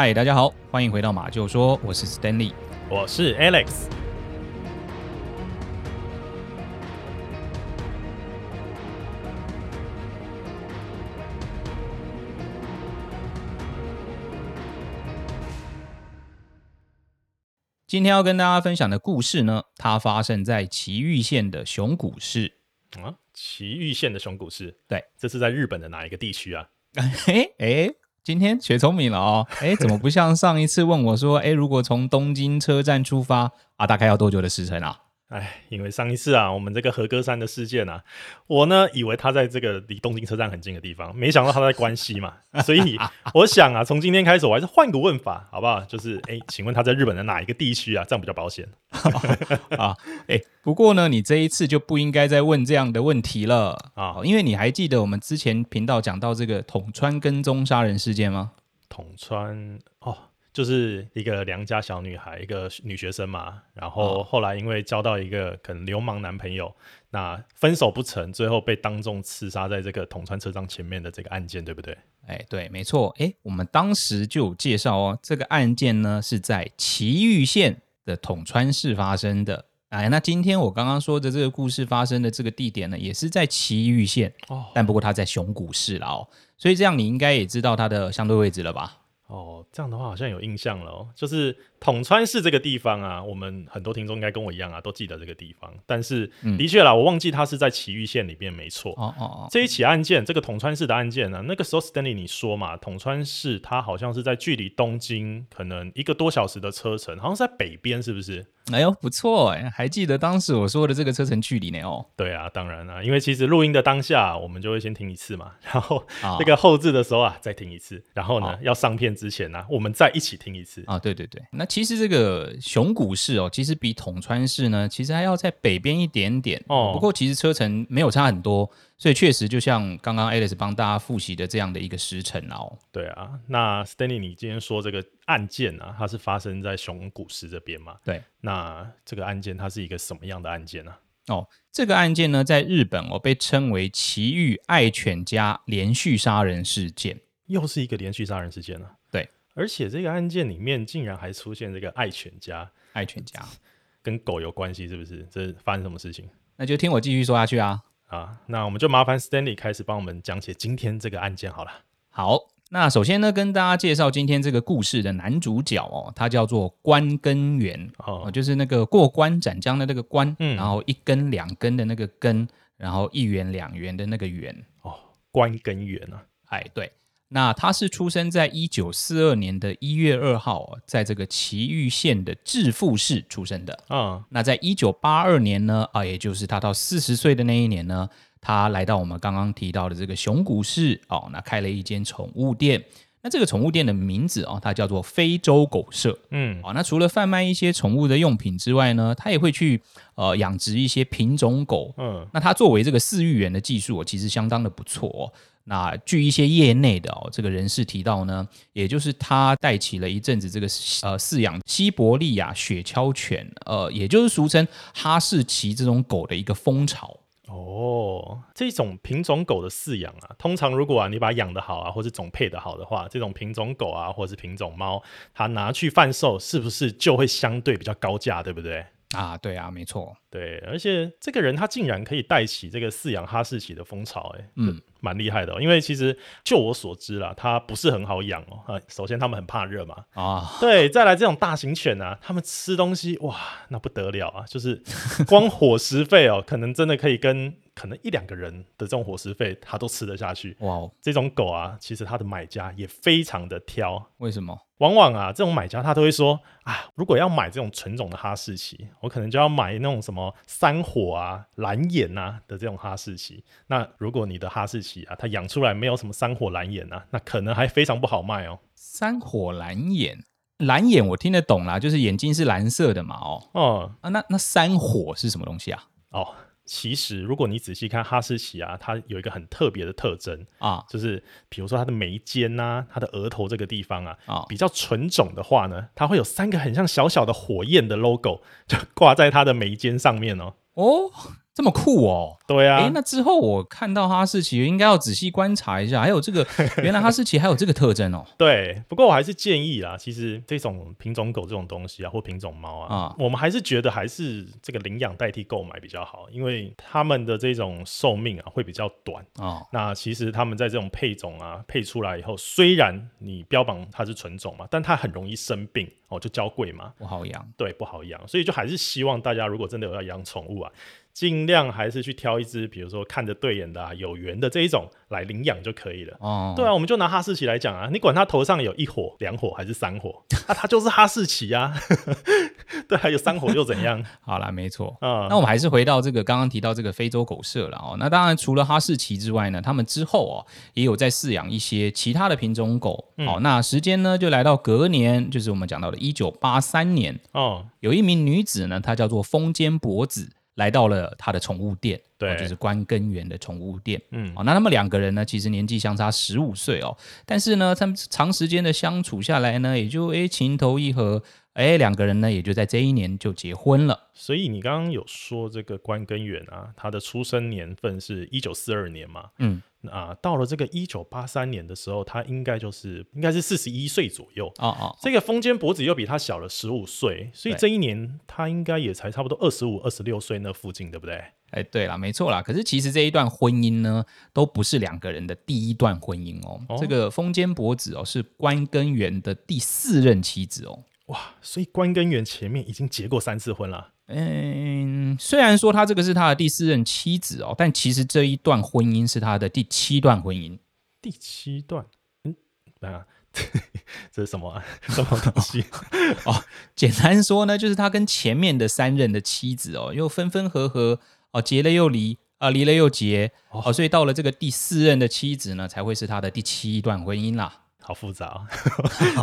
嗨，大家好，欢迎回到马厩说，我是 Stanley，我是 Alex。今天要跟大家分享的故事呢，它发生在崎玉县的熊谷市啊。崎玉县的熊谷市，对，这是在日本的哪一个地区啊？哎 哎。今天学聪明了哦，哎，怎么不像上一次问我说，哎，如果从东京车站出发啊，大概要多久的时辰啊？哎，因为上一次啊，我们这个和歌山的事件啊，我呢以为他在这个离东京车站很近的地方，没想到他在关西嘛，所以我想啊，从今天开始我还是换个问法，好不好？就是哎，请问他在日本的哪一个地区啊？这样比较保险 啊。哎，不过呢，你这一次就不应该再问这样的问题了啊，因为你还记得我们之前频道讲到这个桶川跟踪杀人事件吗？桶川哦。就是一个良家小女孩，一个女学生嘛，然后后来因为交到一个可能流氓男朋友，哦、那分手不成，最后被当众刺杀在这个桶川车站前面的这个案件，对不对？哎，对，没错。哎，我们当时就有介绍哦，这个案件呢是在崎玉县的桶川市发生的。哎，那今天我刚刚说的这个故事发生的这个地点呢，也是在崎玉县哦，但不过它在熊谷市了哦，所以这样你应该也知道它的相对位置了吧？哦，这样的话好像有印象了哦，就是桶川市这个地方啊，我们很多听众应该跟我一样啊，都记得这个地方。但是的确啦，嗯、我忘记它是在崎玉县里边，没错。哦哦哦，这一起案件，这个桶川市的案件呢、啊，那个时候 Stanley 你说嘛，桶川市它好像是在距离东京可能一个多小时的车程，好像是在北边，是不是？哎呦，不错哎，还记得当时我说的这个车程距离呢？哦，对啊，当然啊，因为其实录音的当下，我们就会先听一次嘛，然后这个后置的时候啊，再听一次，然后呢，要上片之前呢、啊，我们再一起听一次啊。对对对，那其实这个熊谷市哦，其实比桶川市呢，其实还要在北边一点点哦。不过其实车程没有差很多。所以确实，就像刚刚 Alice 帮大家复习的这样的一个时程哦。对啊，那 Stanley，你今天说这个案件啊，它是发生在熊谷市这边嘛？对。那这个案件它是一个什么样的案件呢？哦，这个案件呢，在日本哦，被称为奇遇爱犬家连续杀人事件，又是一个连续杀人事件啊。对，而且这个案件里面竟然还出现这个爱犬家，爱犬家 跟狗有关系，是不是？这是发生什么事情？那就听我继续说下去啊。啊，那我们就麻烦 Stanley 开始帮我们讲解今天这个案件好了。好，那首先呢，跟大家介绍今天这个故事的男主角哦，他叫做关根源哦，就是那个过关斩将的那个关，嗯，然后一根两根的那个根，然后一元两元的那个元哦，关根源啊，哎，对。那他是出生在一九四二年的一月二号，在这个崎玉县的致富市出生的。嗯，那在一九八二年呢，啊，也就是他到四十岁的那一年呢，他来到我们刚刚提到的这个熊谷市哦，那开了一间宠物店。那这个宠物店的名字哦，它叫做非洲狗舍。嗯，哦，那除了贩卖一些宠物的用品之外呢，他也会去呃养殖一些品种狗。嗯，那他作为这个饲育员的技术，其实相当的不错哦。那据一些业内的哦这个人士提到呢，也就是他带起了一阵子这个呃饲养西伯利亚雪橇犬，呃，也就是俗称哈士奇这种狗的一个风潮。哦，这种品种狗的饲养啊，通常如果啊你把养得好啊，或是种配得好的话，这种品种狗啊，或是品种猫，它拿去贩售，是不是就会相对比较高价，对不对？啊，对啊，没错，对，而且这个人他竟然可以带起这个饲养哈士奇的风潮，哎，嗯。蛮厉害的哦，因为其实就我所知啦，它不是很好养哦。啊，首先他们很怕热嘛，啊，对，再来这种大型犬啊，他们吃东西哇，那不得了啊，就是光伙食费哦，可能真的可以跟可能一两个人的这种伙食费，它都吃得下去。哇，这种狗啊，其实它的买家也非常的挑，为什么？往往啊，这种买家他都会说啊，如果要买这种纯种的哈士奇，我可能就要买那种什么三火啊、蓝眼啊的这种哈士奇。那如果你的哈士奇啊，它养出来没有什么三火蓝眼啊，那可能还非常不好卖哦。三火蓝眼，蓝眼我听得懂啦，就是眼睛是蓝色的嘛，哦，哦啊，那那三火是什么东西啊？哦。其实，如果你仔细看哈士奇啊，它有一个很特别的特征啊，就是比如说它的眉间呐、啊，它的额头这个地方啊，啊，比较纯种的话呢，它会有三个很像小小的火焰的 logo，就挂在它的眉间上面哦。哦，这么酷哦！对啊，哎，那之后我看到哈士奇，应该要仔细观察一下，还有这个 原来哈士奇还有这个特征哦。对，不过我还是建议啦，其实这种品种狗这种东西啊，或品种猫啊，啊我们还是觉得还是这个领养代替购买比较好，因为他们的这种寿命啊会比较短啊。那其实他们在这种配种啊配出来以后，虽然你标榜它是纯种嘛，但它很容易生病哦，就娇贵嘛，不好养。对，不好养，所以就还是希望大家如果真的有要养宠物啊。尽量还是去挑一只，比如说看着对眼的、啊、有缘的这一种来领养就可以了。哦，对啊，我们就拿哈士奇来讲啊，你管它头上有一火、两火还是三火，那、啊、它就是哈士奇啊。对，还有三火又怎样？好啦，没错。嗯，那我们还是回到这个刚刚提到这个非洲狗舍了哦。那当然，除了哈士奇之外呢，他们之后哦也有在饲养一些其他的品种狗。好、嗯哦，那时间呢就来到隔年，就是我们讲到的一九八三年。哦，有一名女子呢，她叫做风间博子。来到了他的宠物店，对，就是关根源的宠物店。嗯，哦，那他们两个人呢，其实年纪相差十五岁哦，但是呢，他们长时间的相处下来呢，也就诶情投意合，诶两个人呢也就在这一年就结婚了。所以你刚刚有说这个关根源啊，他的出生年份是一九四二年嘛？嗯。啊，到了这个一九八三年的时候，他应该就是应该是四十一岁左右。哦哦，这个风间博子又比他小了十五岁，所以这一年他应该也才差不多二十五、二十六岁那附近，对不对？哎，对了，没错啦。可是其实这一段婚姻呢，都不是两个人的第一段婚姻哦。哦，这个风间博子哦，是关根源的第四任妻子哦。哇，所以关根源前面已经结过三次婚了。嗯，虽然说他这个是他的第四任妻子哦，但其实这一段婚姻是他的第七段婚姻。第七段，嗯，啊，这是什么啊？什么东西？哦，简单说呢，就是他跟前面的三任的妻子哦，又分分合合哦，结了又离啊，离了又结哦，所以到了这个第四任的妻子呢，才会是他的第七段婚姻啦。好复杂啊，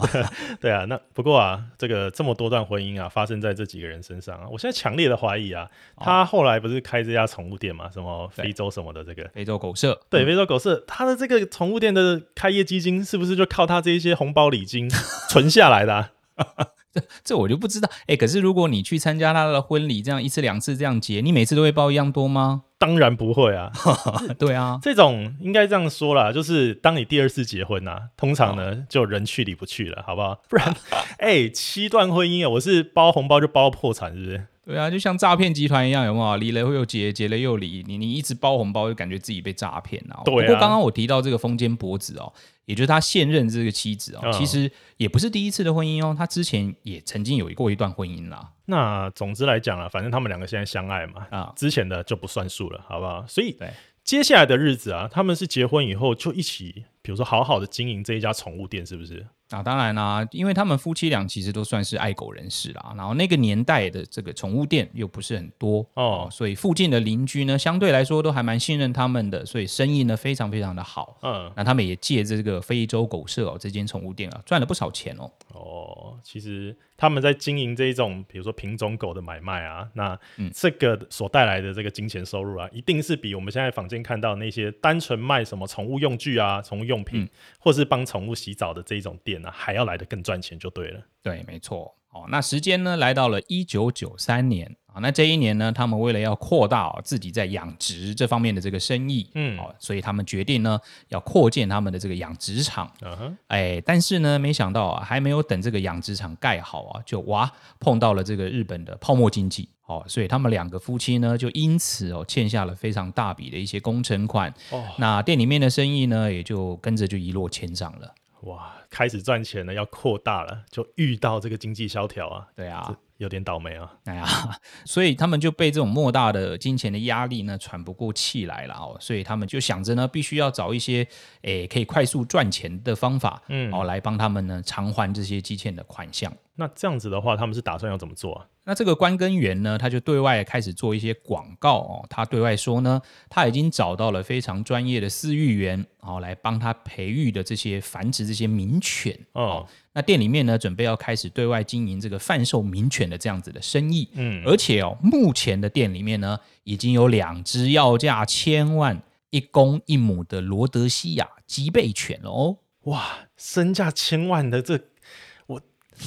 对啊，那不过啊，这个这么多段婚姻啊，发生在这几个人身上啊，我现在强烈的怀疑啊，他后来不是开这家宠物店嘛，什么非洲什么的这个非洲狗舍，对，非洲狗舍，他的这个宠物店的开业基金是不是就靠他这一些红包礼金 存下来的啊？这这我就不知道，哎，可是如果你去参加他的婚礼，这样一次两次这样结，你每次都会包一样多吗？当然不会啊，对啊，这种应该这样说啦，就是当你第二次结婚啊，通常呢就人去理不去了，好不好？不然，哎，七段婚姻啊，我是包红包就包破产，是不是？对啊，就像诈骗集团一样，有没有？离了会又结，结了又离，你你一直包红包，就感觉自己被诈骗啊。对啊。不过刚刚我提到这个风间博子哦。也就是他现任这个妻子哦，嗯、其实也不是第一次的婚姻哦，他之前也曾经有过一段婚姻啦。那总之来讲啊，反正他们两个现在相爱嘛，啊、嗯，之前的就不算数了，好不好？所以对接下来的日子啊，他们是结婚以后就一起，比如说好好的经营这一家宠物店，是不是？啊，当然啦，因为他们夫妻俩其实都算是爱狗人士啦，然后那个年代的这个宠物店又不是很多哦，所以附近的邻居呢，相对来说都还蛮信任他们的，所以生意呢非常非常的好。嗯，那他们也借这个非洲狗舍哦，这间宠物店啊，赚了不少钱哦。哦，其实他们在经营这一种，比如说品种狗的买卖啊，那这个所带来的这个金钱收入啊，一定是比我们现在坊间看到那些单纯卖什么宠物用具啊、宠物用品，嗯、或是帮宠物洗澡的这一种店呢、啊，还要来的更赚钱就对了。对，没错。哦，那时间呢来到了一九九三年啊。那这一年呢，他们为了要扩大、哦、自己在养殖这方面的这个生意，嗯，哦，所以他们决定呢要扩建他们的这个养殖场。嗯哼，哎，但是呢，没想到啊，还没有等这个养殖场盖好啊，就哇碰到了这个日本的泡沫经济，哦，所以他们两个夫妻呢就因此哦欠下了非常大笔的一些工程款。哦，那店里面的生意呢也就跟着就一落千丈了。哇，开始赚钱了，要扩大了，就遇到这个经济萧条啊。对啊。有点倒霉啊！哎呀，所以他们就被这种莫大的金钱的压力呢喘不过气来了哦，所以他们就想着呢，必须要找一些诶可以快速赚钱的方法，嗯，哦来帮他们呢偿还这些积欠的款项。那这样子的话，他们是打算要怎么做啊？那这个关根源呢，他就对外开始做一些广告哦，他对外说呢，他已经找到了非常专业的饲育员哦，来帮他培育的这些繁殖这些名犬哦。那店里面呢，准备要开始对外经营这个贩售名犬的这样子的生意，嗯，而且哦，目前的店里面呢，已经有两只要价千万、一公一母的罗德西亚吉贝犬了哦，哇，身价千万的这，我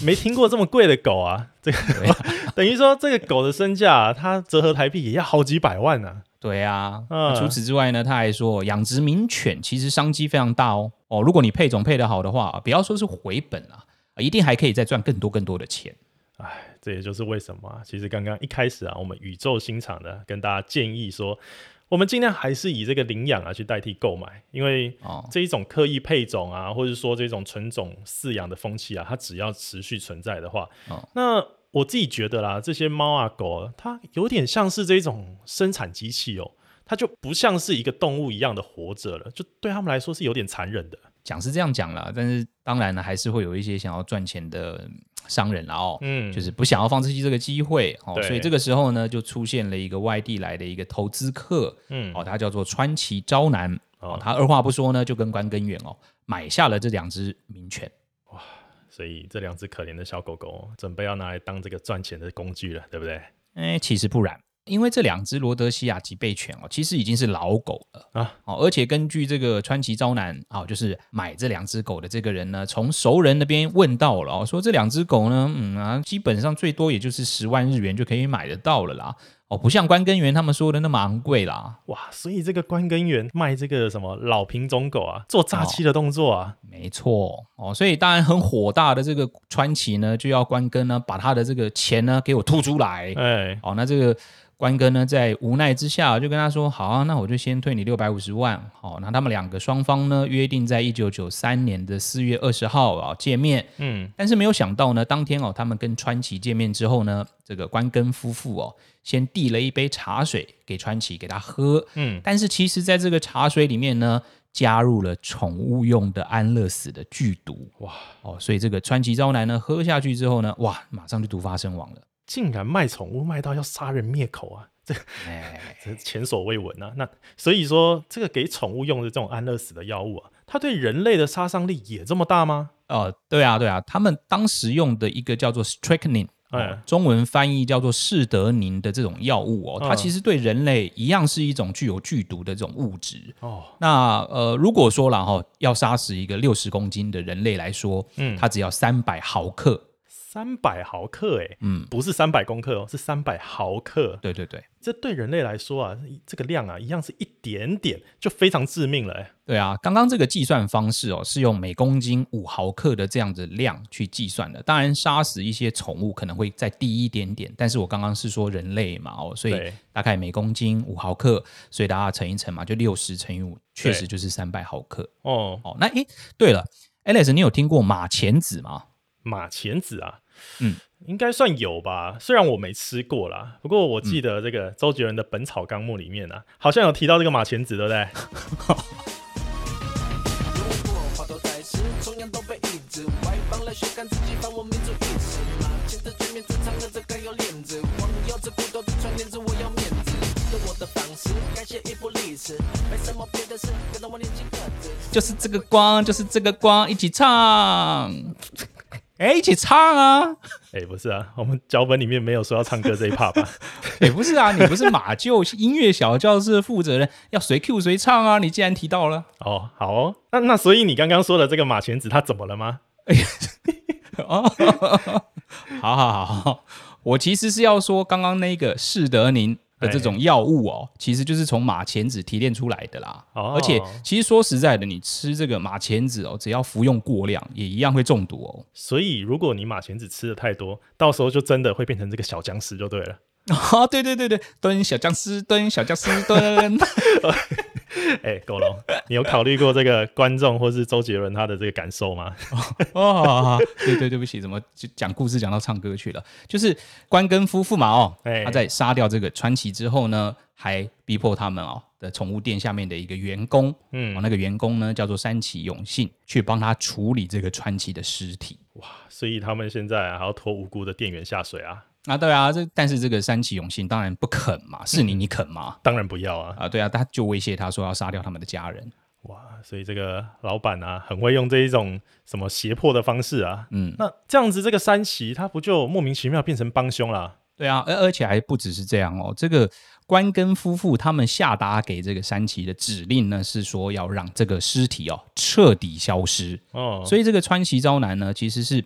没听过这么贵的狗啊，这个 等于说这个狗的身价，它折合台币也要好几百万呢。对啊，嗯、除此之外呢，他还说养殖名犬其实商机非常大哦。哦，如果你配种配得好的话，不要说是回本啊，一定还可以再赚更多更多的钱。哎，这也就是为什么啊，其实刚刚一开始啊，我们宇宙心长的跟大家建议说，我们尽量还是以这个领养啊去代替购买，因为这一种刻意配种啊，或者说这种纯种饲养的风气啊，它只要持续存在的话，哦、那。我自己觉得啦，这些猫啊狗啊，它有点像是这种生产机器哦，它就不像是一个动物一样的活着了，就对他们来说是有点残忍的。讲是这样讲啦，但是当然呢，还是会有一些想要赚钱的商人啦哦，嗯，就是不想要放弃这个机会哦，所以这个时候呢，就出现了一个外地来的一个投资客，嗯，哦，他叫做川崎昭男哦，他二话不说呢，就跟关根源哦买下了这两只名犬。所以这两只可怜的小狗狗准备要拿来当这个赚钱的工具了，对不对？哎，其实不然，因为这两只罗德西亚脊背犬哦，其实已经是老狗了啊。哦，而且根据这个川崎昭男啊，就是买这两只狗的这个人呢，从熟人那边问到了，说这两只狗呢，嗯啊，基本上最多也就是十万日元就可以买得到了啦。哦，不像关根源他们说的那么昂贵啦，哇！所以这个关根源卖这个什么老品种狗啊，做诈欺的动作啊，哦、没错哦。所以当然很火大的这个川崎呢，就要关根呢把他的这个钱呢给我吐出来，哎，哦，那这个。关根呢，在无奈之下就跟他说：“好啊，那我就先退你六百五十万。”好，那他们两个双方呢约定在一九九三年的四月二十号啊见面。嗯，但是没有想到呢，当天哦，他们跟川崎见面之后呢，这个关根夫妇哦，先递了一杯茶水给川崎给他喝。嗯，但是其实在这个茶水里面呢，加入了宠物用的安乐死的剧毒。哇哦，所以这个川崎昭男呢喝下去之后呢，哇，马上就毒发身亡了。竟然卖宠物卖到要杀人灭口啊！这，哎，这前所未闻啊！那所以说，这个给宠物用的这种安乐死的药物啊，它对人类的杀伤力也这么大吗？哦，对啊，对啊，他们当时用的一个叫做 strychnine，哎，中文翻译叫做士德宁的这种药物哦，它其实对人类一样是一种具有剧毒的这种物质哦。那呃，如果说了哈，要杀死一个六十公斤的人类来说，嗯，它只要三百毫克。三百毫克，哎，嗯，不是三百公克哦，是三百毫克。对对对，这对人类来说啊，这个量啊，一样是一点点，就非常致命了，哎。对啊，刚刚这个计算方式哦，是用每公斤五毫克的这样子量去计算的。当然，杀死一些宠物可能会再低一点点，但是我刚刚是说人类嘛，哦，所以大概每公斤五毫克，所以大家乘一乘嘛，就六十乘以五，确实就是三百毫克。哦哦，那哎，对了，Alex，你有听过马钱子吗？马钱子啊，嗯，应该算有吧。虽然我没吃过啦，不过我记得这个周杰伦的《本草纲目》里面啊，好像有提到这个马钱子，对不对？就是这个光，就是这个光，一起唱。哎，一起唱啊！哎，不是啊，我们脚本里面没有说要唱歌这一 part 吧？哎，不是啊，你不是马厩音乐小教室的负责人，要随 Q 随唱啊！你既然提到了，哦，好哦，那那所以你刚刚说的这个马全子他怎么了吗？哎呀，哦，好好好，我其实是要说刚刚那个士德宁。的这种药物哦，其实就是从马钱子提炼出来的啦。哦，而且其实说实在的，你吃这个马钱子哦，只要服用过量，也一样会中毒哦。所以如果你马钱子吃的太多，到时候就真的会变成这个小僵尸就对了。啊，对对对对，蹲小僵尸，蹲小僵尸，蹲。哎、欸，狗龙，你有考虑过这个观众或是周杰伦他的这个感受吗？哦，好好对对对不起，怎么就讲故事讲到唱歌去了？就是关根夫妇嘛，哦，他在杀掉这个川崎之后呢，还逼迫他们哦的宠物店下面的一个员工，嗯，那个员工呢叫做山崎永信，去帮他处理这个川崎的尸体。哇，所以他们现在还要拖无辜的店员下水啊？啊，对啊，这但是这个山崎永信当然不肯嘛，是你你肯吗？当然不要啊！啊，对啊，他就威胁他说要杀掉他们的家人。哇，所以这个老板啊，很会用这一种什么胁迫的方式啊。嗯，那这样子，这个山崎他不就莫名其妙变成帮凶了？对啊，而而且还不只是这样哦，这个关根夫妇他们下达给这个山崎的指令呢，是说要让这个尸体哦彻底消失。哦，所以这个川崎昭男呢，其实是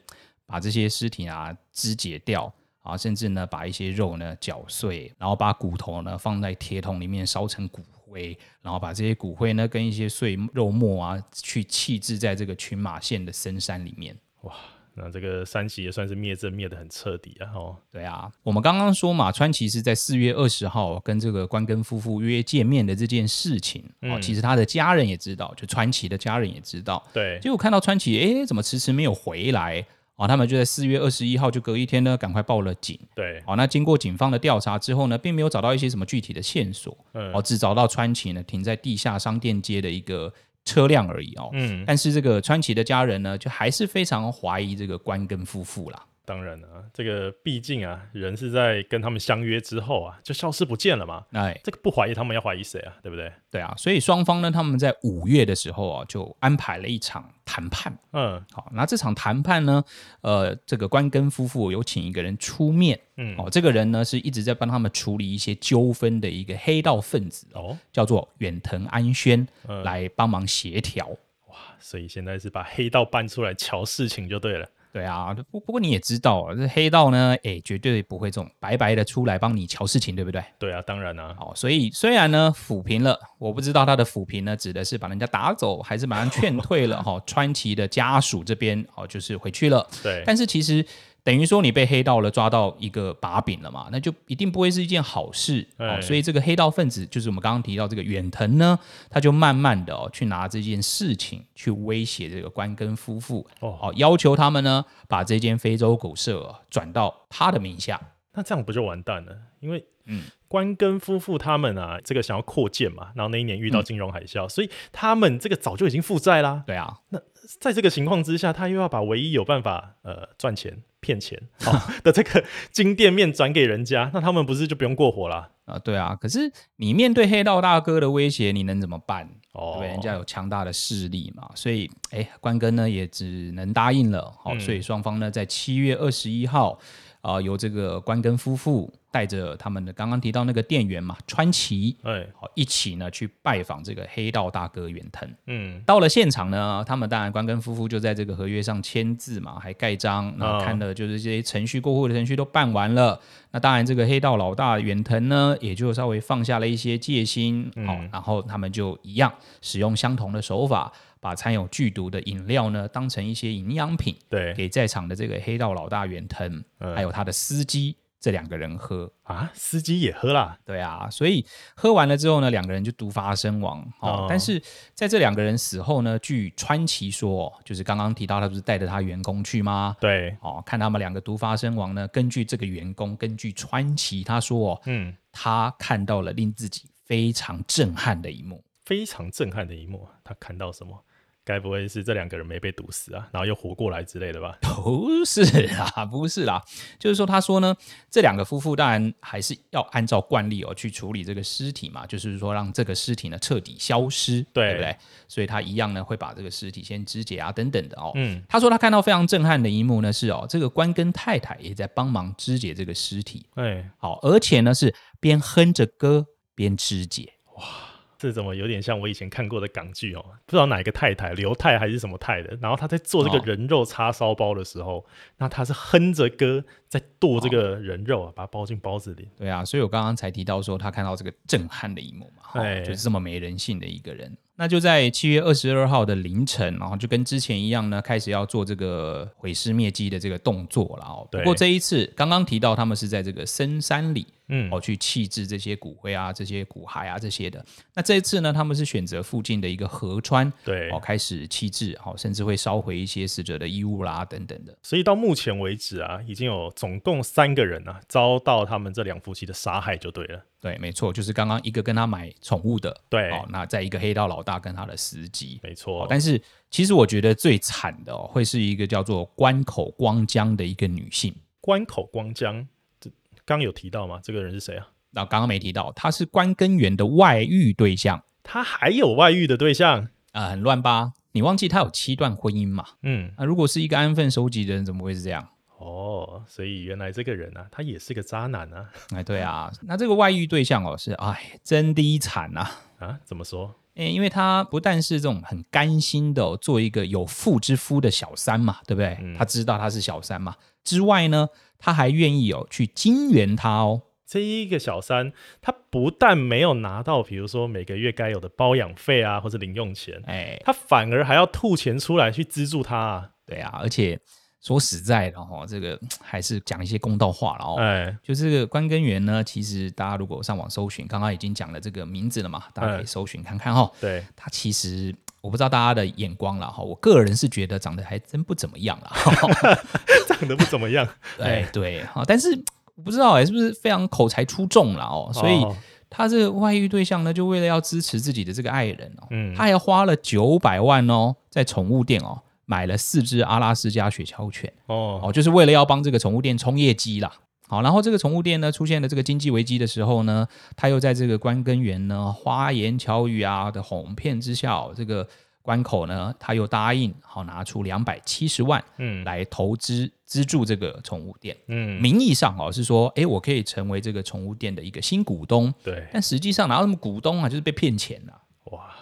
把这些尸体啊肢解掉。啊，甚至呢把一些肉呢搅碎，然后把骨头呢放在铁桶里面烧成骨灰，然后把这些骨灰呢跟一些碎肉末啊去弃置在这个群马县的深山里面。哇！那这个山崎也算是灭证灭得很彻底啊！哦，对啊，我们刚刚说嘛，川崎是在四月二十号跟这个关根夫妇约见面的这件事情，哦、嗯，其实他的家人也知道，就川崎的家人也知道，对。结果看到川崎，哎，怎么迟迟没有回来？啊，他们就在四月二十一号就隔一天呢，赶快报了警。对，好，那经过警方的调查之后呢，并没有找到一些什么具体的线索，嗯，哦，只找到川崎呢停在地下商店街的一个。车辆而已哦，嗯，但是这个川崎的家人呢，就还是非常怀疑这个关根夫妇啦。当然了，这个毕竟啊，人是在跟他们相约之后啊，就消失不见了嘛。哎，这个不怀疑他们要怀疑谁啊？对不对？对啊，所以双方呢，他们在五月的时候啊，就安排了一场谈判。嗯，好，那这场谈判呢，呃，这个关根夫妇有请一个人出面。嗯，哦，这个人呢，是一直在帮他们处理一些纠纷的一个黑道分子哦，叫做远藤安宣，嗯，来帮忙协调。哇，所以现在是把黑道搬出来瞧事情就对了。对啊，不不过你也知道啊，这黑道呢，哎，绝对不会这种白白的出来帮你瞧事情，对不对？对啊，当然啊。好，所以虽然呢抚平了，我不知道他的抚平呢指的是把人家打走，还是把人劝退了哈。川崎的家属这边哦，就是回去了。对，但是其实。等于说你被黑道了抓到一个把柄了嘛，那就一定不会是一件好事哦。所以这个黑道分子就是我们刚刚提到这个远藤呢，他就慢慢的哦去拿这件事情去威胁这个关根夫妇哦，要求他们呢把这间非洲狗舍转到他的名下。那这样不就完蛋了？因为嗯，关根夫妇他们啊，这个想要扩建嘛，然后那一年遇到金融海啸，嗯，所以他们这个早就已经负债啦。对啊，那在这个情况之下，他又要把唯一有办法呃赚钱。骗钱 的这个金店面转给人家，那他们不是就不用过活了啊？对啊，可是你面对黑道大哥的威胁，你能怎么办？哦，对，人家有强大的势力嘛，所以哎，关根呢也只能答应了。好，所以双方呢在七月二十一号啊，由这个关根夫妇。带着他们的刚刚提到那个店员嘛，川崎，哎，好，一起呢去拜访这个黑道大哥远藤。嗯，到了现场呢，他们当然关根夫妇就在这个合约上签字嘛，还盖章。那看的就是这些程序过户的程序都办完了。那当然，这个黑道老大远藤呢，也就稍微放下了一些戒心。好，然后他们就一样使用相同的手法，把掺有剧毒的饮料呢当成一些营养品，对，给在场的这个黑道老大远藤，还有他的司机。这两个人喝啊，司机也喝啦。对啊，所以喝完了之后呢，两个人就毒发身亡。哦，哦，但是在这两个人死后呢，据川崎说，就是刚刚提到他不是带着他员工去吗？对，哦，看他们两个毒发身亡呢，根据这个员工，根据川崎他说，嗯，他看到了令自己非常震撼的一幕，非常震撼的一幕，他看到什么？该不会是这两个人没被毒死啊，然后又活过来之类的吧？不是啦，不是啦，就是说，他说呢，这两个夫妇当然还是要按照惯例哦去处理这个尸体嘛，就是说让这个尸体呢彻底消失，对，对不对？所以他一样呢会把这个尸体先肢解啊等等的哦。嗯，他说他看到非常震撼的一幕呢是哦，这个关根太太也在帮忙肢解这个尸体，哎，好，而且呢是边哼着歌边肢解，哇。这怎么有点像我以前看过的港剧哦？不知道哪一个太太，刘太还是什么太的。然后他在做这个人肉叉烧包的时候，哦、那他是哼着歌在剁这个人肉啊，哦、把它包进包子里。对啊，所以我刚刚才提到说他看到这个震撼的一幕嘛，哎、哦，就是这么没人性的一个人。那就在七月二十二号的凌晨，然后就跟之前一样呢，开始要做这个毁尸灭迹的这个动作了哦。不过这一次刚刚提到他们是在这个深山里。嗯，哦，去弃置这些骨灰啊，这些骨骸啊，这些的。那这一次呢，他们是选择附近的一个河川，对，哦，开始弃置，哦，甚至会烧毁一些死者的衣物啦，等等的。所以到目前为止啊，已经有总共三个人啊遭到他们这两夫妻的杀害，就对了。对，没错，就是刚刚一个跟他买宠物的，对，哦，那在一个黑道老大跟他的司机，没错。但是其实我觉得最惨的哦，会是一个叫做关口光江的一个女性，关口光江。刚有提到吗？这个人是谁啊？那刚刚没提到，他是关根源的外遇对象。他还有外遇的对象啊、呃？很乱吧？你忘记他有七段婚姻嘛？嗯，那如果是一个安分守己的人，怎么会是这样？哦，所以原来这个人啊，他也是个渣男啊！哎，对啊，那这个外遇对象哦，是哎，真低惨呐！啊，怎么说？诶，因为他不但是这种很甘心的、哦、做一个有妇之夫的小三嘛，对不对？嗯、他知道他是小三嘛，之外呢，他还愿意哦去金援他哦。这一个小三，他不但没有拿到，比如说每个月该有的包养费啊，或者零用钱，哎，他反而还要吐钱出来去资助他啊。对啊，而且说实在的哈，这个 还是讲一些公道话了哦。哎，就这个关根源呢，其实大家如果上网搜寻，刚刚已经讲了这个名字了嘛，大家可以搜寻看看哈。对，他其实我不知道大家的眼光了哈，我个人是觉得长得还真不怎么样了 长得不怎么样。哎对，哈，但是。我不知道哎、欸，是不是非常口才出众了哦？所以他这个外遇对象呢，就为了要支持自己的这个爱人哦，嗯，他还花了九百万哦，在宠物店哦买了四只阿拉斯加雪橇犬哦哦，就是为了要帮这个宠物店冲业绩啦。好，然后这个宠物店呢出现了这个经济危机的时候呢，他又在这个关根源呢花言巧语啊的哄骗之下，哦，这个。关口呢，他又答应好拿出两百七十万，嗯，来投资资助这个宠物店，嗯，名义上哦是说，哎，我可以成为这个宠物店的一个新股东，对，但实际上哪有那么股东啊，就是被骗钱了。哇，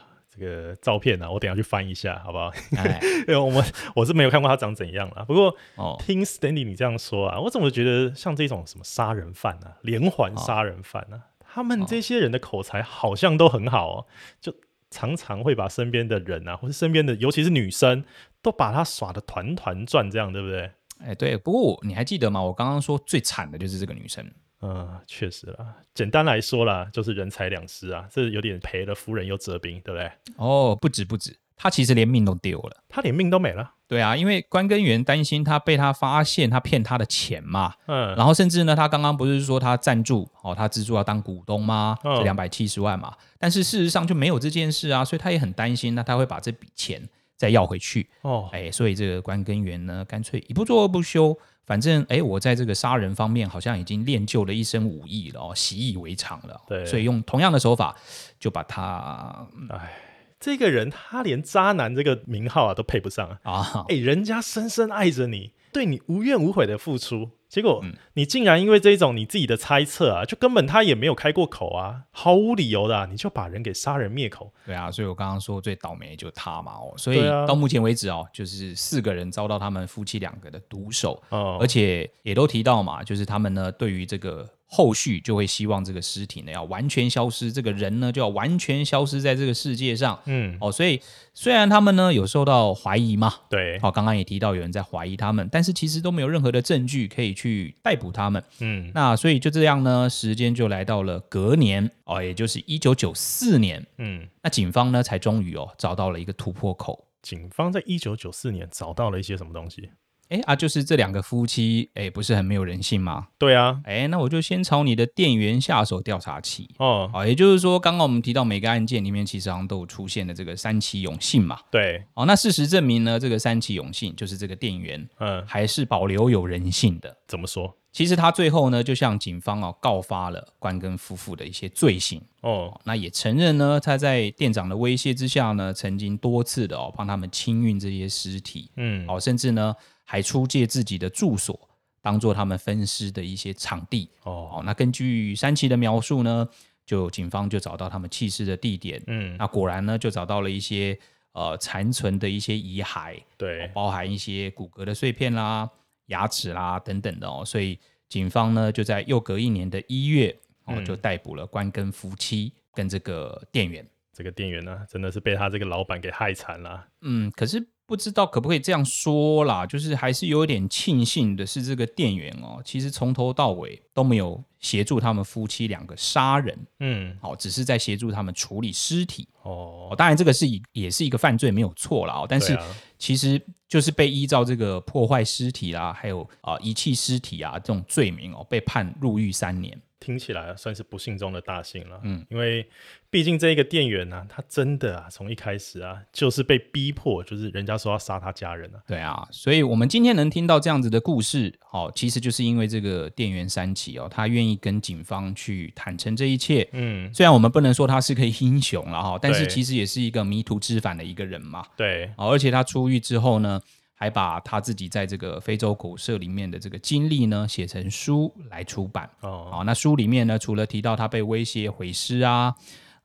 这个照片呢、啊，我等下去翻一下，好不好？哎，因为我们我是没有看过他长怎样了，不过哦，听 Stanley 你这样说啊，我怎么觉得像这种什么杀人犯啊，连环杀人犯啊，哦、他们这些人的口才好像都很好哦，就。常常会把身边的人啊，或是身边的，尤其是女生，都把他耍得团团转，这样对不对？哎，对。不过你还记得吗？我刚刚说最惨的就是这个女生。嗯，确实啦。简单来说啦，就是人财两失啊，这有点赔了夫人又折兵，对不对？哦，不止不止。他其实连命都丢了，他连命都没了。对啊，因为关根源担心他被他发现他骗他的钱嘛，嗯，然后甚至呢，他刚刚不是说他赞助哦，他资助要当股东吗？两百七十万嘛，但是事实上就没有这件事啊，所以他也很担心，那他会把这笔钱再要回去。哦，哎，所以这个关根源呢，干脆一不做二不休，反正哎，我在这个杀人方面好像已经练就了一身武艺了哦，习以为常了，对，所以用同样的手法就把他，哎。这个人他连渣男这个名号啊都配不上啊！哎，人家深深爱着你，对你无怨无悔的付出，结果你竟然因为这种你自己的猜测啊，就根本他也没有开过口啊，毫无理由的啊，你就把人给杀人灭口。对啊，所以我刚刚说最倒霉就是他嘛哦，所以到目前为止哦，就是四个人遭到他们夫妻两个的毒手，而且也都提到嘛，就是他们呢对于这个。后续就会希望这个尸体呢要完全消失，这个人呢就要完全消失在这个世界上。嗯，哦，所以虽然他们呢有受到怀疑嘛，对，哦，刚刚也提到有人在怀疑他们，但是其实都没有任何的证据可以去逮捕他们。嗯，那所以就这样呢，时间就来到了隔年，哦，也就是一九九四年。嗯，那警方呢才终于哦找到了一个突破口。警方在一九九四年找到了一些什么东西？哎啊，就是这两个夫妻，哎，不是很没有人性吗？对啊，哎，那我就先朝你的店员下手调查起。哦，好也就是说，刚刚我们提到每个案件里面，其实好像都有出现的这个三崎永信嘛。对，哦，那事实证明呢，这个三崎永信就是这个店员，嗯，还是保留有人性的。怎么说？其实他最后呢，就向警方哦告发了关根夫妇的一些罪行。哦，那也承认呢，他在店长的威胁之下呢，曾经多次的哦帮他们清运这些尸体。嗯，哦，甚至呢。还出借自己的住所，当做他们分尸的一些场地。哦，那根据三崎的描述呢，就警方就找到他们弃尸的地点。嗯，那果然呢，就找到了一些呃残存的一些遗骸，对，包含一些骨骼的碎片啦、牙齿啦等等的哦。所以警方呢，就在又隔一年的一月，哦，嗯、就逮捕了关根夫妻跟这个店员。这个店员呢，真的是被他这个老板给害惨了。嗯，可是。不知道可不可以这样说啦，就是还是有点庆幸的是，这个店员哦，其实从头到尾都没有协助他们夫妻两个杀人，嗯，好，只是在协助他们处理尸体哦。当然，这个是也是一个犯罪，没有错啦。但是其实就是被依照这个破坏尸体啦，还有啊遗弃尸体啊这种罪名哦，被判入狱三年。听起来算是不幸中的大幸了，嗯，因为毕竟这一个店员呢、啊，他真的啊，从一开始啊，就是被逼迫，就是人家说要杀他家人啊，对啊，所以我们今天能听到这样子的故事，哦，其实就是因为这个店员三崎哦，他愿意跟警方去坦诚这一切，嗯，虽然我们不能说他是个英雄了哈，但是其实也是一个迷途知返的一个人嘛，对，而且他出狱之后呢。还把他自己在这个非洲狗舍里面的这个经历呢写成书来出版。哦。好，那书里面呢，除了提到他被威胁毁尸啊，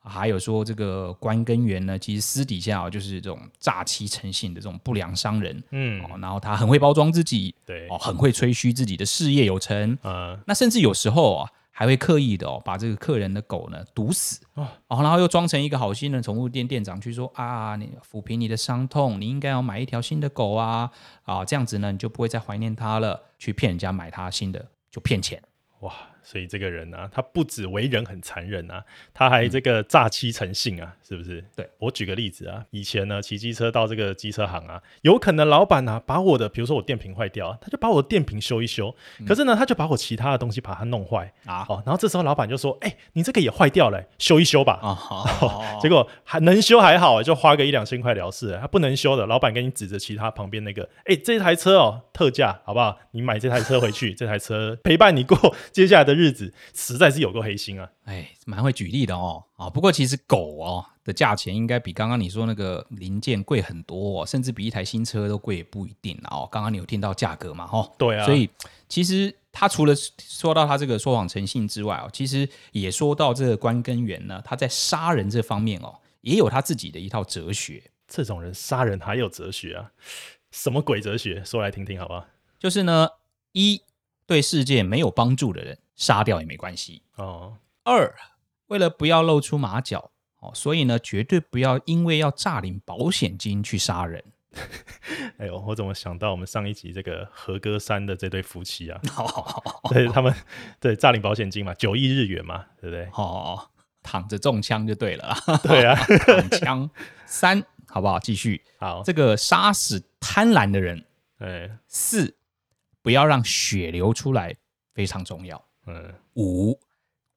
还有说这个关根源呢，其实私底下哦就是这种诈欺成性的这种不良商人，嗯，哦，然后他很会包装自己，对，哦，很会吹嘘自己的事业有成，嗯，那甚至有时候啊。还会刻意的哦，把这个客人的狗呢毒死。哦，然后又装成一个好心的宠物店店长去说啊，你抚平你的伤痛，你应该要买一条新的狗啊。啊，这样子呢你就不会再怀念它了，去骗人家买它新的就骗钱。哇。所以这个人啊，他不止为人很残忍啊，他还这个诈欺成性啊，是不是？对，我举个例子啊，以前呢骑机车到这个机车行啊，有可能老板啊把我的，比如说我电瓶坏掉，他就把我的电瓶修一修，可是呢他就把我其他的东西把它弄坏啊，哦，然后这时候老板就说，哎，你这个也坏掉了，修一修吧。啊，结果还能修还好，就花个一两千块了事，他不能修的，老板给你指着其他旁边那个，哎，这台车哦特价，好不好？你买这台车回去，这台车陪伴你过接下来的日子实在是有够黑心啊！哎，蛮会举例的哦。啊，不过其实狗哦的价钱应该比刚刚你说那个零件贵很多哦，甚至比一台新车都贵也不一定哦。刚刚你有听到价格嘛？哦，对啊。所以其实他除了说到他这个说谎成性之外哦，其实也说到这个关根源呢，他在杀人这方面哦，也有他自己的一套哲学。这种人杀人还有哲学啊？什么鬼哲学？说来听听好不好？就是呢，一。对世界没有帮助的人，杀掉也没关系哦。二，为了不要露出马脚哦，所以呢，绝对不要因为要诈领保险金去杀人。哎呦，我怎么想到我们上一集这个和歌山的这对夫妻啊？对，他们对诈领保险金嘛，九亿日元嘛，对不对？哦，躺着中枪就对了。对啊，躺枪。三，好不好？继续。好，这个杀死贪婪的人。哎，四。不要让血流出来，非常重要。嗯，五，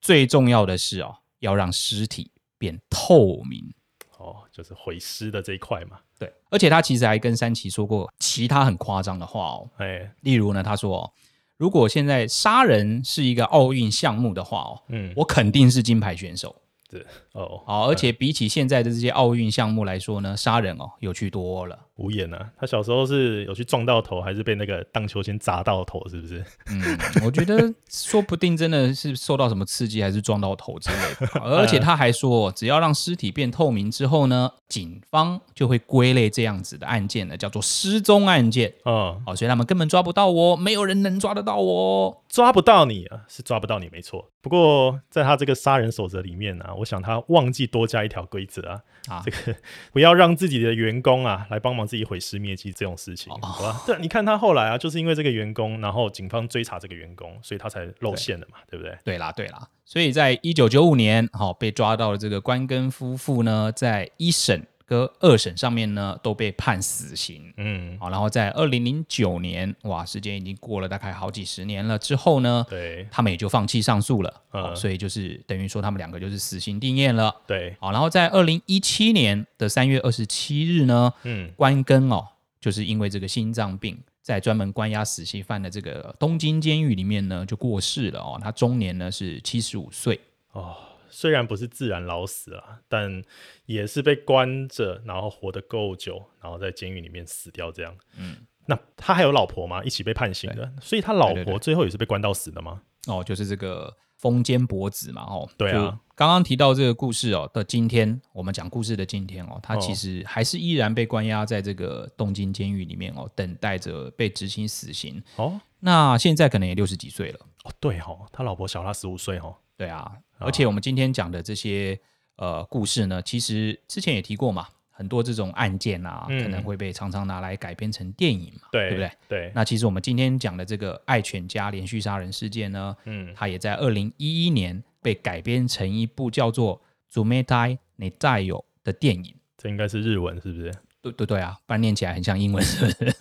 最重要的是哦，要让尸体变透明。哦，就是毁尸的这一块嘛。对，而且他其实还跟三崎说过其他很夸张的话哦。哎，例如呢，他说，如果现在杀人是一个奥运项目的话哦，嗯，我肯定是金牌选手。对哦，好，而且比起现在的这些奥运项目来说呢，杀人哦有趣多了。无言啊，他小时候是有去撞到头，还是被那个荡秋千砸到头？是不是？嗯，我觉得说不定真的是受到什么刺激，还是撞到头之类的。而且他还说，只要让尸体变透明之后呢，警方就会归类这样子的案件呢，叫做失踪案件。嗯，好，所以他们根本抓不到我，没有人能抓得到我，抓不到你啊，是抓不到你，没错。不过在他这个杀人守则里面呢、啊，我想他忘记多加一条规则啊，啊，这个不要让自己的员工啊来帮忙自己毁尸灭迹这种事情，哦、好吧？对，你看他后来啊，就是因为这个员工，然后警方追查这个员工，所以他才露馅了嘛，对，对不对？对啦，对啦。所以在一九九五年，好、哦、被抓到了这个关根夫妇呢，在一审。跟二审上面呢都被判死刑，嗯，好，然后在二零零九年，哇，时间已经过了大概好几十年了之后呢，对，他们也就放弃上诉了，嗯，所以就是等于说他们两个就是死刑定谳了，对，好，然后在二零一七年的三月二十七日呢，嗯，关根哦，就是因为这个心脏病，在专门关押死刑犯的这个东京监狱里面呢就过世了哦，他终年呢是七十五岁。哦。虽然不是自然老死啊，但也是被关着，然后活得够久，然后在监狱里面死掉这样。嗯，那他还有老婆吗？一起被判刑的，所以他老婆最后也是被关到死的吗？哦，就是这个风间博子嘛。哦，对啊。刚刚提到这个故事哦的今天，我们讲故事的今天哦，他其实还是依然被关押在这个东京监狱里面哦，等待着被执行死刑。哦，那现在可能也六十几岁了。哦，对哦，他老婆小他十五岁哦。对啊。而且我们今天讲的这些呃故事呢，其实之前也提过嘛，很多这种案件啊，嗯、可能会被常常拿来改编成电影嘛，对，对不对？对。那其实我们今天讲的这个爱犬家连续杀人事件呢，嗯，它也在二零一一年被改编成一部叫做《冷たい热帯鱼》的电影。这应该是日文，是不是？对对对啊，不然念起来很像英文，是不是？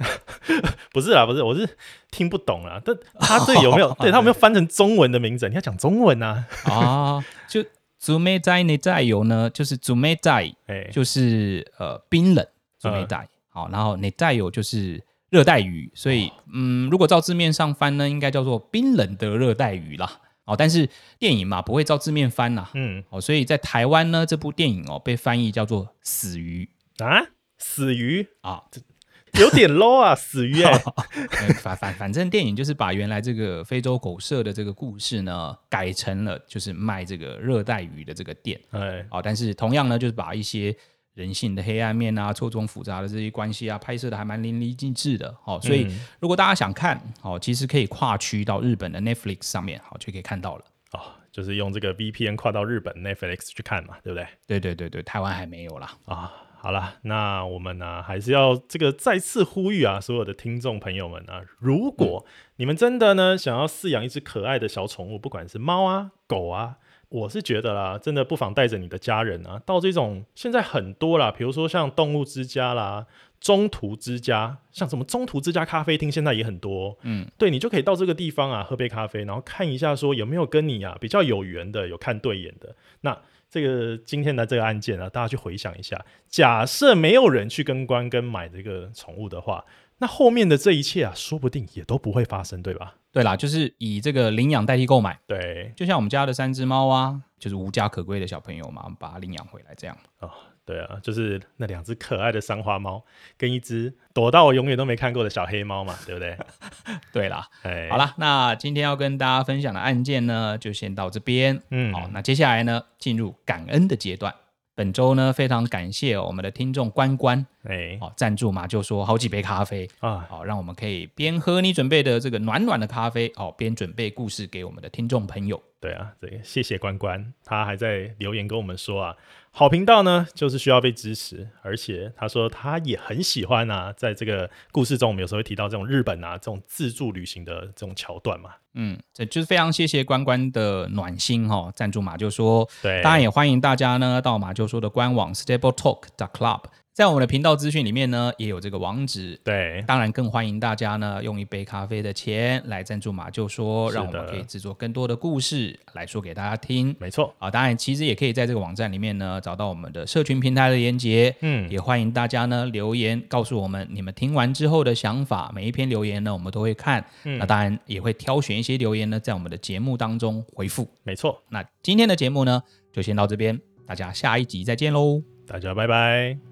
不是啊，不是，我是听不懂啊。但他这有没有？对他有没有翻成中文的名字？你要讲中文啊？啊，就冷たい热带鱼呢，就是冷たい，哎，就是呃冰冷冷たい。好，然后热带鱼就是热带鱼，所以嗯，如果照字面上翻呢，应该叫做冰冷的热带鱼啦。哦，但是电影嘛，不会照字面翻呐。嗯，哦，所以在台湾呢，这部电影哦被翻译叫做死鱼啊。 死鱼啊，这 有点 low 啊，死鱼哎、欸！反反反正电影就是把原来这个非洲狗舍的这个故事呢，改成了就是卖这个热带鱼的这个店。哎，啊，但是同样呢，就是把一些人性的黑暗面啊、错综复杂的这些关系啊，拍摄的还蛮淋漓尽致的。哦，所以如果大家想看，哦，其实可以跨区到日本的 Netflix 上面，好就可以看到了。哦，就是用这个 VPN 跨到日本 Netflix 去看嘛，对不对？对对对对，台湾还没有啦。啊。好了，那我们呢、啊、还是要这个再次呼吁啊，所有的听众朋友们啊，如果你们真的呢想要饲养一只可爱的小宠物，不管是猫啊、狗啊，我是觉得啦，真的不妨带着你的家人啊，到这种现在很多啦，比如说像动物之家啦、中途之家，像什么中途之家咖啡厅，现在也很多。嗯，对，你就可以到这个地方啊，喝杯咖啡，然后看一下说有没有跟你啊比较有缘的，有看对眼的那。这个今天的这个案件啊，大家去回想一下，假设没有人去跟关跟买这个宠物的话，那后面的这一切啊，说不定也都不会发生，对吧？对啦，就是以这个领养代替购买，对，就像我们家的三只猫啊，就是无家可归的小朋友嘛，我们把它领养回来这样啊。哦对啊，就是那两只可爱的三花猫，跟一只躲到我永远都没看过的小黑猫嘛，对不对？对啦，哎，好啦，那今天要跟大家分享的案件呢，就先到这边。嗯，好，那接下来呢，进入感恩的阶段。本周呢，非常感谢我们的听众关关，哎，好，赞助嘛，就说好几杯咖啡啊，好，让我们可以边喝你准备的这个暖暖的咖啡，哦，边准备故事给我们的听众朋友。对啊，这个谢谢关关，他还在留言跟我们说啊。好频道呢，就是需要被支持，而且他说他也很喜欢啊，在这个故事中，我们有时候会提到这种日本啊，这种自助旅行的这种桥段嘛。嗯，这就是非常谢谢关关的暖心哈、哦，赞助马就说。对，当然也欢迎大家呢到马就说的官网 Stable Talk Club。在我们的频道资讯里面呢，也有这个网址。对，当然更欢迎大家呢用一杯咖啡的钱来赞助马就说，让我们可以制作更多的故事来说给大家听。没错啊，当然其实也可以在这个网站里面呢找到我们的社群平台的连结。嗯，也欢迎大家呢留言告诉我们你们听完之后的想法。每一篇留言呢我们都会看。嗯，那当然也会挑选一些留言呢在我们的节目当中回复。没错，那今天的节目呢就先到这边，大家下一集再见喽，大家拜拜。